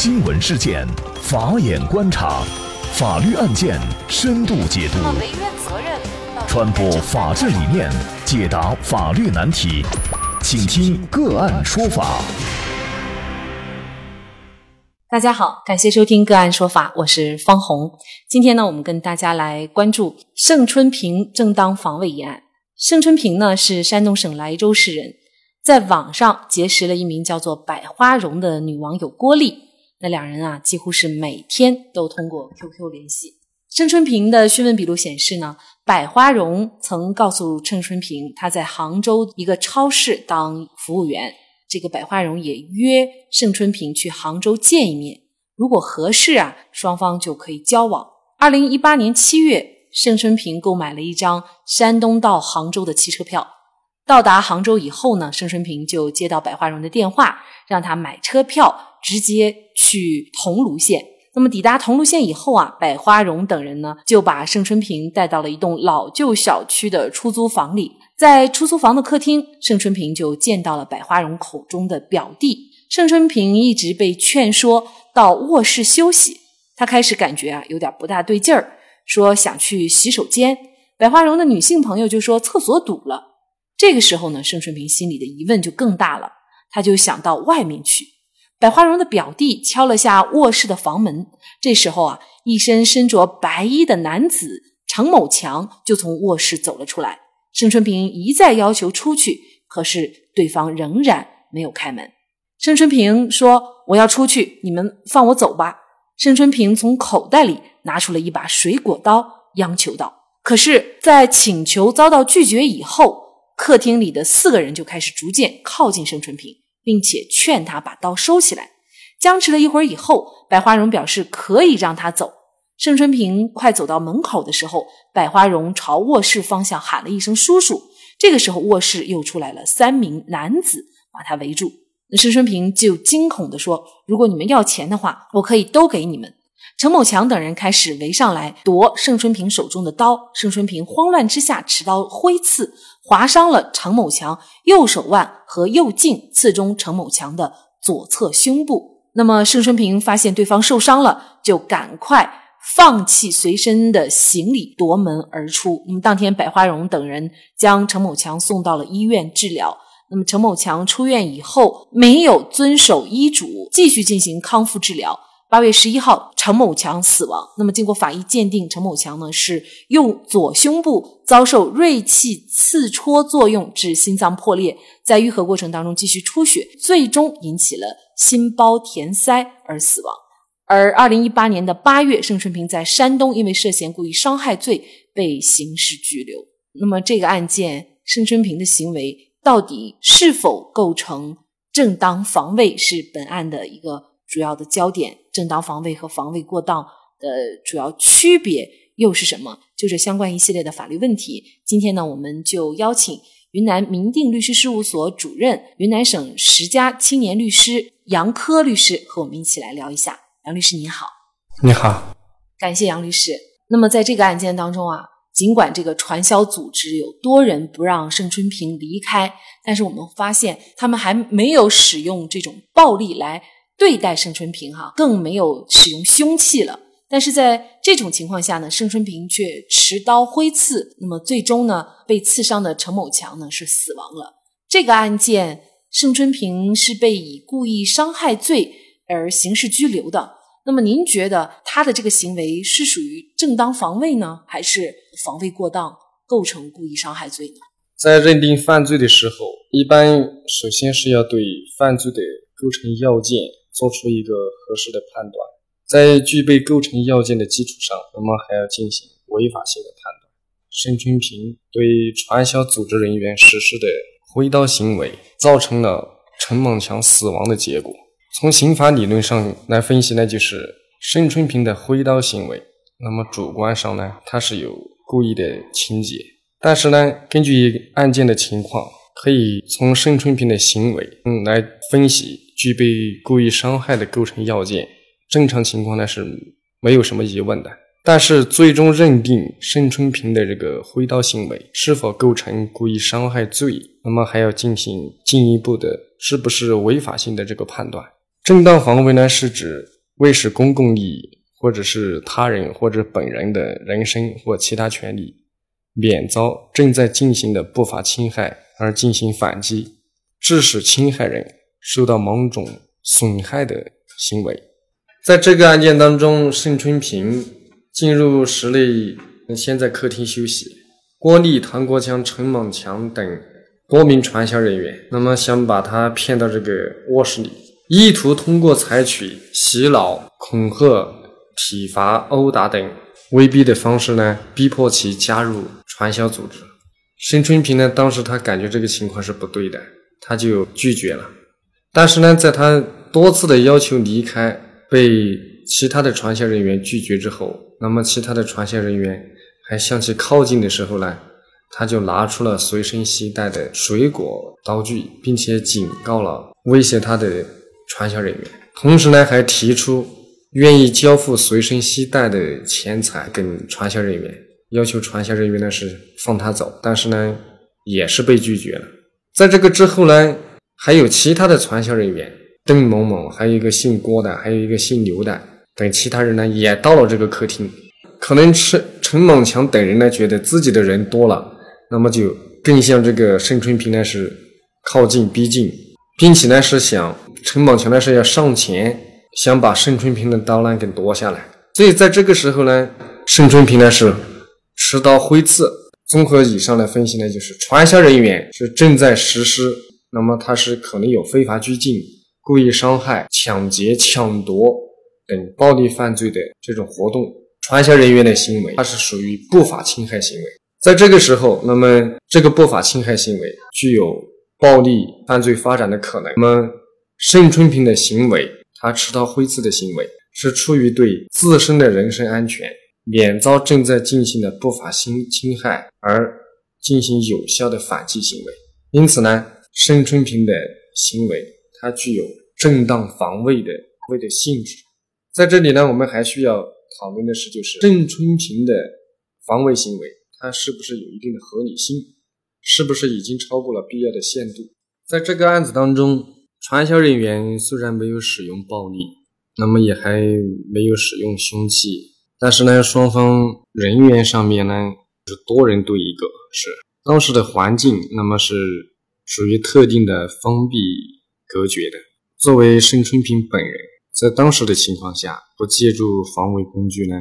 新闻事件，法眼观察，法律案件深度解读，传播法治理念，解答法律难题，请听个案说法。大家好，感谢收听个案说法，我是方红。今天呢，我们跟大家来关注盛春平正当防卫一案。盛春平呢是山东省莱州市人。在网上结识了一名叫做百花荣的女网友郭丽，那两人啊几乎是每天都通过 QQ 联系。盛春平的讯问笔录显示呢，百花荣曾告诉盛春平，他在杭州一个超市当服务员。这个百花荣也约盛春平去杭州见一面，如果合适啊，双方就可以交往。二零一八年七月，盛春平购买了一张山东到杭州的汽车票。到达杭州以后呢，盛春平就接到百花荣的电话，让他买车票直接去桐庐县。那么抵达桐庐县以后啊，百花荣等人呢就把盛春平带到了一栋老旧小区的出租房里。在出租房的客厅，盛春平就见到了百花荣口中的表弟。盛春平一直被劝说到卧室休息，他开始感觉啊有点不大对劲儿，说想去洗手间。百花荣的女性朋友就说厕所堵了。这个时候呢，盛春平心里的疑问就更大了，他就想到外面去。百花荣的表弟敲了下卧室的房门，这时候啊，一身身着白衣的男子程某强就从卧室走了出来。盛春平一再要求出去，可是对方仍然没有开门。盛春平说：“我要出去，你们放我走吧。”盛春平从口袋里拿出了一把水果刀，央求道：“可是，在请求遭到拒绝以后。”客厅里的四个人就开始逐渐靠近盛春平，并且劝他把刀收起来。僵持了一会儿以后，百花荣表示可以让他走。盛春平快走到门口的时候，百花荣朝卧室方向喊了一声“叔叔”。这个时候，卧室又出来了三名男子，把他围住。那盛春平就惊恐地说：“如果你们要钱的话，我可以都给你们。”程某强等人开始围上来夺盛春平手中的刀，盛春平慌乱之下持刀挥刺，划伤了程某强右手腕和右颈，刺中程某强的左侧胸部。那么盛春平发现对方受伤了，就赶快放弃随身的行李夺门而出。那么当天，百花荣等人将程某强送到了医院治疗。那么程某强出院以后，没有遵守医嘱，继续进行康复治疗。八月十一号，程某强死亡。那么，经过法医鉴定，程某强呢是右左胸部遭受锐器刺戳作用致心脏破裂，在愈合过程当中继续出血，最终引起了心包填塞而死亡。而二零一八年的八月，盛春平在山东因为涉嫌故意伤害罪被刑事拘留。那么，这个案件，盛春平的行为到底是否构成正当防卫，是本案的一个主要的焦点。正当防卫和防卫过当的主要区别又是什么？就是相关一系列的法律问题。今天呢，我们就邀请云南民定律师事务所主任、云南省十佳青年律师杨科律师和我们一起来聊一下。杨律师你好，你好，感谢杨律师。那么在这个案件当中啊，尽管这个传销组织有多人不让盛春平离开，但是我们发现他们还没有使用这种暴力来。对待盛春平哈，更没有使用凶器了。但是在这种情况下呢，盛春平却持刀挥刺，那么最终呢，被刺伤的程某强呢是死亡了。这个案件，盛春平是被以故意伤害罪而刑事拘留的。那么您觉得他的这个行为是属于正当防卫呢，还是防卫过当，构成故意伤害罪呢？在认定犯罪的时候，一般首先是要对犯罪的构成要件。做出一个合适的判断，在具备构成要件的基础上，那么还要进行违法性的判断。盛春平对传销组织人员实施的挥刀行为，造成了陈猛强死亡的结果。从刑法理论上来分析呢，就是盛春平的挥刀行为，那么主观上呢，他是有故意的情节。但是呢，根据案件的情况，可以从盛春平的行为嗯来分析。具备故意伤害的构成要件，正常情况呢是没有什么疑问的。但是最终认定盛春平的这个挥刀行为是否构成故意伤害罪，那么还要进行进一步的是不是违法性的这个判断。正当防卫呢，是指为使公共利益，或者是他人或者本人的人身或其他权利免遭正在进行的不法侵害而进行反击，致使侵害人受到某种损害的行为。在这个案件当中，盛春平进入室内，先在客厅休息。郭丽、唐国强、陈猛强等多名传销人员，那么想把他骗到这个卧室里。意图通过采取洗脑、恐吓、体罚、殴打等威逼的方式呢，逼迫其加入传销组织。申春平呢，当时他感觉这个情况是不对的，他就拒绝了。但是呢，在他多次的要求离开，被其他的传销人员拒绝之后，那么其他的传销人员还向其靠近的时候呢，他就拿出了随身携带的水果刀具，并且警告了威胁他的。传销人员，同时呢，还提出愿意交付随身携带的钱财给传销人员，要求传销人员呢是放他走，但是呢，也是被拒绝了。在这个之后呢，还有其他的传销人员，邓某某，还有一个姓郭的，还有一个姓刘的等其他人呢，也到了这个客厅。可能陈陈猛强等人呢，觉得自己的人多了，那么就更向这个盛春平呢是靠近逼近，并且呢是想。陈宝强呢是要上前，想把盛春平的刀呢给夺下来。所以在这个时候呢，盛春平呢是持刀挥刺。综合以上的分析呢，就是传销人员是正在实施，那么他是可能有非法拘禁、故意伤害、抢劫、抢夺等暴力犯罪的这种活动。传销人员的行为，它是属于不法侵害行为。在这个时候，那么这个不法侵害行为具有暴力犯罪发展的可能。那么盛春平的行为，他持刀挥刺的行为，是出于对自身的人身安全，免遭正在进行的不法侵侵害而进行有效的反击行为。因此呢，盛春平的行为，它具有正当防卫的为的性质。在这里呢，我们还需要讨论的是，就是盛春平的防卫行为，它是不是有一定的合理性，是不是已经超过了必要的限度？在这个案子当中。传销人员虽然没有使用暴力，那么也还没有使用凶器，但是呢，双方人员上面呢是多人对一个，是当时的环境，那么是属于特定的封闭隔绝的。作为盛春平本人，在当时的情况下不借助防卫工具呢，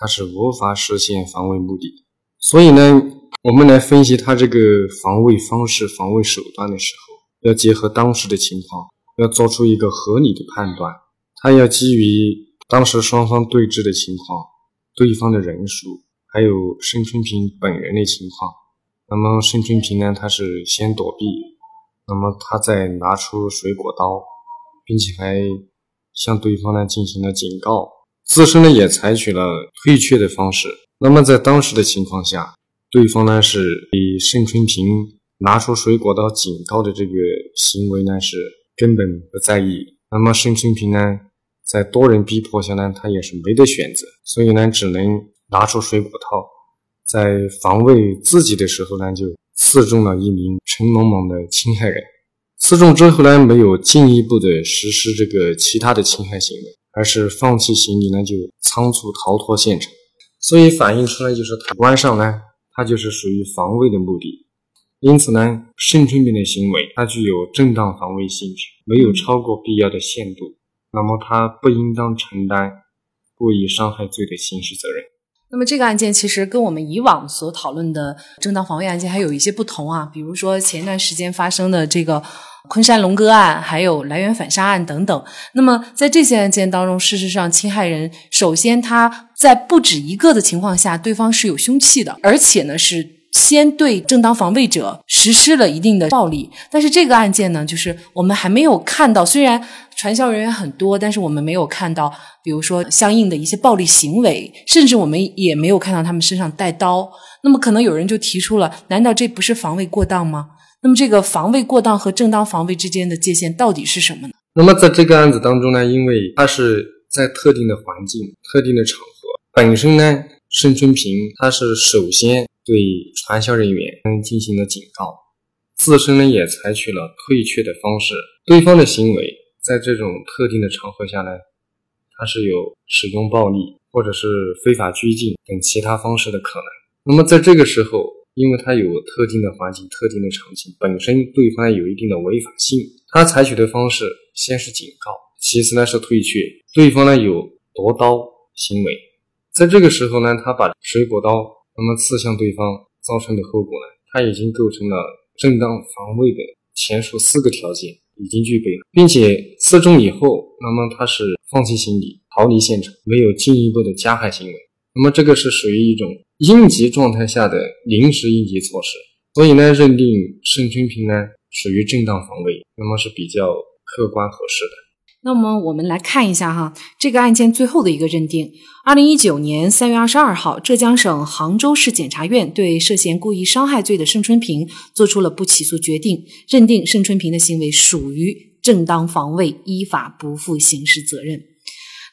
他是无法实现防卫目的。所以呢，我们来分析他这个防卫方式、防卫手段的时候。要结合当时的情况，要做出一个合理的判断。他要基于当时双方对峙的情况、对方的人数，还有盛春平本人的情况。那么盛春平呢，他是先躲避，那么他再拿出水果刀，并且还向对方呢进行了警告，自身呢也采取了退却的方式。那么在当时的情况下，对方呢是以盛春平。拿出水果刀警告的这个行为呢，是根本不在意。那么盛春平呢，在多人逼迫下呢，他也是没得选择，所以呢，只能拿出水果刀，在防卫自己的时候呢，就刺中了一名陈某某的侵害人。刺中之后呢，没有进一步的实施这个其他的侵害行为，而是放弃行李呢，就仓促逃脱现场。所以反映出来就是，主观上呢，它就是属于防卫的目的。因此呢，盛春平的行为它具有正当防卫性质，没有超过必要的限度，那么他不应当承担故意伤害罪的刑事责任。那么这个案件其实跟我们以往所讨论的正当防卫案件还有一些不同啊，比如说前一段时间发生的这个昆山龙哥案，还有来源反杀案等等。那么在这些案件当中，事实上侵害人首先他在不止一个的情况下，对方是有凶器的，而且呢是。先对正当防卫者实施了一定的暴力，但是这个案件呢，就是我们还没有看到，虽然传销人员很多，但是我们没有看到，比如说相应的一些暴力行为，甚至我们也没有看到他们身上带刀。那么可能有人就提出了，难道这不是防卫过当吗？那么这个防卫过当和正当防卫之间的界限到底是什么呢？那么在这个案子当中呢，因为他是在特定的环境、特定的场合，本身呢，盛春平他是首先。对传销人员进行了警告，自身呢也采取了退却的方式。对方的行为在这种特定的场合下呢，他是有使用暴力或者是非法拘禁等其他方式的可能。那么在这个时候，因为他有特定的环境、特定的场景，本身对方有一定的违法性，他采取的方式先是警告，其次呢是退却。对方呢有夺刀行为，在这个时候呢，他把水果刀那么刺向对方，造成的后果呢，他已经构成了正当防卫的前述四个条件已经具备了，并且刺中以后，那么他是放弃行李逃离现场，没有进一步的加害行为，那么这个是属于一种。应急状态下的临时应急措施，所以呢，认定盛春平呢属于正当防卫，那么是比较客观合适的。那么我们来看一下哈，这个案件最后的一个认定：二零一九年三月二十二号，浙江省杭州市检察院对涉嫌故意伤害罪的盛春平作出了不起诉决定，认定盛春平的行为属于正当防卫，依法不负刑事责任。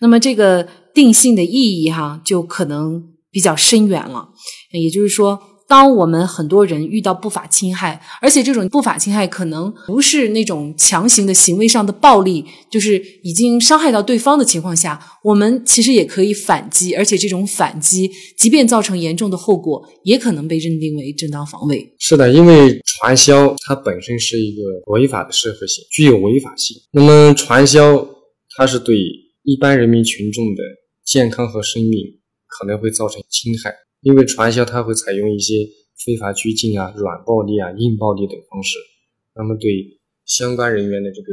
那么这个定性的意义哈，就可能。比较深远了，也就是说，当我们很多人遇到不法侵害，而且这种不法侵害可能不是那种强行的行为上的暴力，就是已经伤害到对方的情况下，我们其实也可以反击，而且这种反击，即便造成严重的后果，也可能被认定为正当防卫。是的，因为传销它本身是一个违法的社会性，具有违法性。那么传销它是对一般人民群众的健康和生命。可能会造成侵害，因为传销它会采用一些非法拘禁啊、软暴力啊、硬暴力等方式，那么对相关人员的这个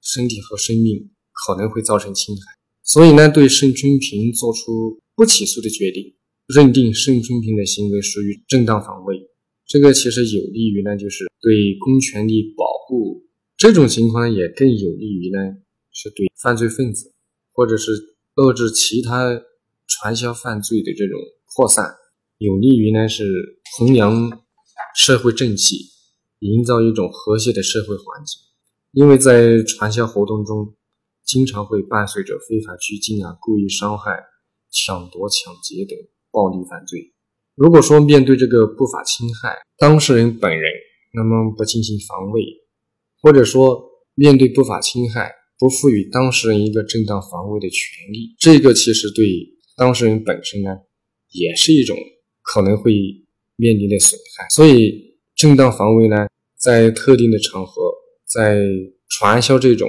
身体和生命可能会造成侵害。所以呢，对盛春平作出不起诉的决定，认定盛春平的行为属于正当防卫，这个其实有利于呢，就是对公权力保护。这种情况也更有利于呢，是对犯罪分子或者是遏制其他。传销犯罪的这种扩散，有利于呢是弘扬社会正气，营造一种和谐的社会环境。因为在传销活动中，经常会伴随着非法拘禁啊、故意伤害、抢夺、抢劫等暴力犯罪。如果说面对这个不法侵害，当事人本人那么不进行防卫，或者说面对不法侵害不赋予当事人一个正当防卫的权利，这个其实对。当事人本身呢，也是一种可能会面临的损害，所以正当防卫呢，在特定的场合，在传销这种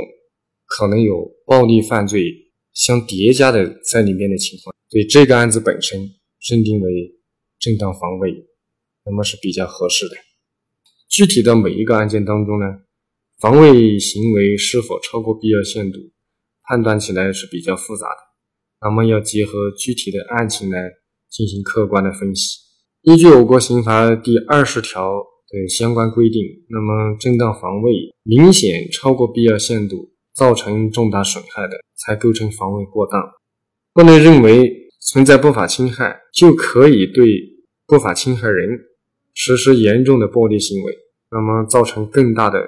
可能有暴力犯罪相叠加的在里面的情况，对这个案子本身认定为正当防卫，那么是比较合适的。具体的每一个案件当中呢，防卫行为是否超过必要限度，判断起来是比较复杂的。那么要结合具体的案情来进行客观的分析。依据我国刑法第二十条的相关规定，那么正当防卫明显超过必要限度，造成重大损害的，才构成防卫过当。不能认为存在不法侵害就可以对不法侵害人实施严重的暴力行为，那么造成更大的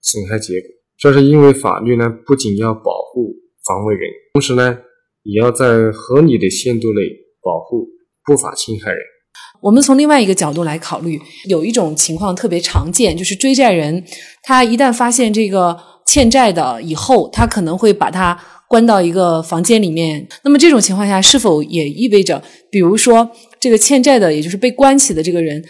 损害结果。这是因为法律呢，不仅要保护防卫人，同时呢。也要在合理的限度内保护不法侵害人。我们从另外一个角度来考虑，有一种情况特别常见，就是追债人他一旦发现这个欠债的以后，他可能会把他关到一个房间里面。那么这种情况下，是否也意味着，比如说这个欠债的，也就是被关起的这个人？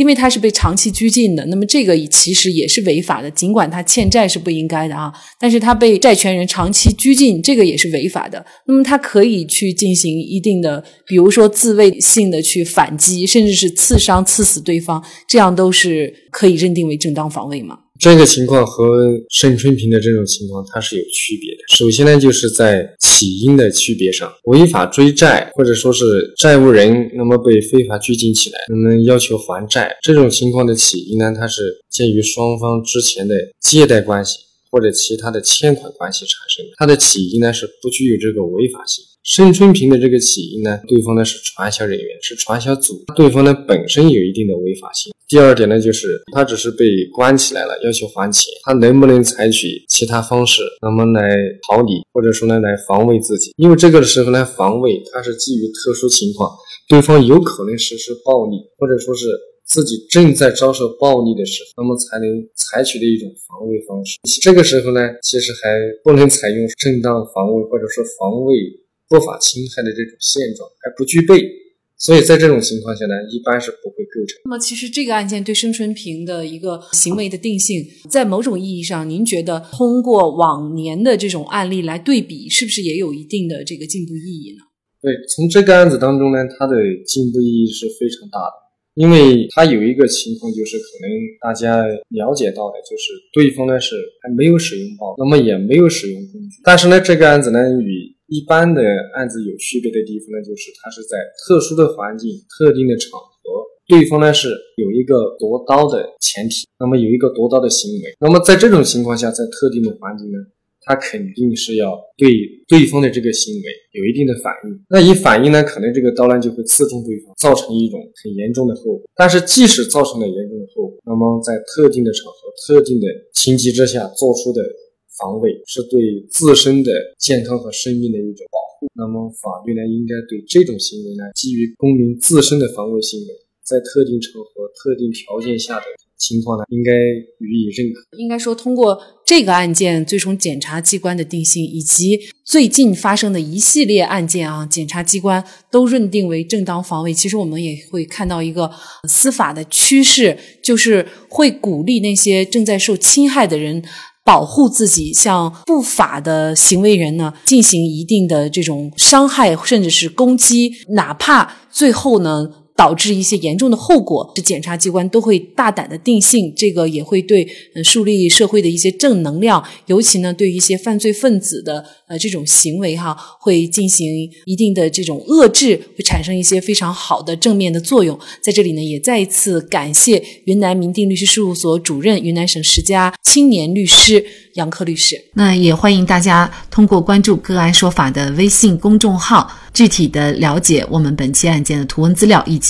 因为他是被长期拘禁的，那么这个其实也是违法的。尽管他欠债是不应该的啊，但是他被债权人长期拘禁，这个也是违法的。那么他可以去进行一定的，比如说自卫性的去反击，甚至是刺伤、刺死对方，这样都是可以认定为正当防卫吗？这个情况和盛春平的这种情况，它是有区别的。首先呢，就是在起因的区别上，违法追债或者说是债务人那么被非法拘禁起来，那么要求还债这种情况的起因呢，它是鉴于双方之前的借贷关系或者其他的欠款关系产生的，它的起因呢是不具有这个违法性。盛春平的这个起因呢，对方呢是传销人员，是传销组，对方呢本身有一定的违法性。第二点呢，就是他只是被关起来了，要求还钱，他能不能采取其他方式，那么来逃离，或者说呢来防卫自己？因为这个时候呢，防卫它是基于特殊情况，对方有可能实施暴力，或者说是自己正在遭受暴力的时候，那么才能采取的一种防卫方式。这个时候呢，其实还不能采用正当防卫或者说防卫不法侵害的这种现状，还不具备。所以在这种情况下呢，一般是不会构成。那么，其实这个案件对申春平的一个行为的定性，在某种意义上，您觉得通过往年的这种案例来对比，是不是也有一定的这个进步意义呢？对，从这个案子当中呢，它的进步意义是非常大的，因为它有一个情况，就是可能大家了解到的，就是对方呢是还没有使用暴力，那么也没有使用工具，但是呢，这个案子呢与一般的案子有区别的地方呢，就是它是在特殊的环境、特定的场合，对方呢是有一个夺刀的前提，那么有一个夺刀的行为，那么在这种情况下，在特定的环境呢，他肯定是要对对方的这个行为有一定的反应，那一反应呢，可能这个刀呢就会刺中对方，造成一种很严重的后果。但是即使造成了严重的后果，那么在特定的场合、特定的情急之下做出的。防卫是对自身的健康和生命的一种保护。那么，法律呢，应该对这种行为呢，基于公民自身的防卫行为，在特定场合、特定条件下的情况呢，应该予以认可。应该说，通过这个案件，最终检察机关的定性，以及最近发生的一系列案件啊，检察机关都认定为正当防卫。其实，我们也会看到一个司法的趋势，就是会鼓励那些正在受侵害的人。保护自己，向不法的行为人呢进行一定的这种伤害，甚至是攻击，哪怕最后呢。导致一些严重的后果，是检察机关都会大胆的定性，这个也会对嗯树立社会的一些正能量，尤其呢对一些犯罪分子的呃这种行为哈，会进行一定的这种遏制，会产生一些非常好的正面的作用。在这里呢，也再一次感谢云南民定律师事务所主任、云南省十佳青年律师杨科律师。那也欢迎大家通过关注“个案说法”的微信公众号。具体的了解我们本期案件的图文资料以及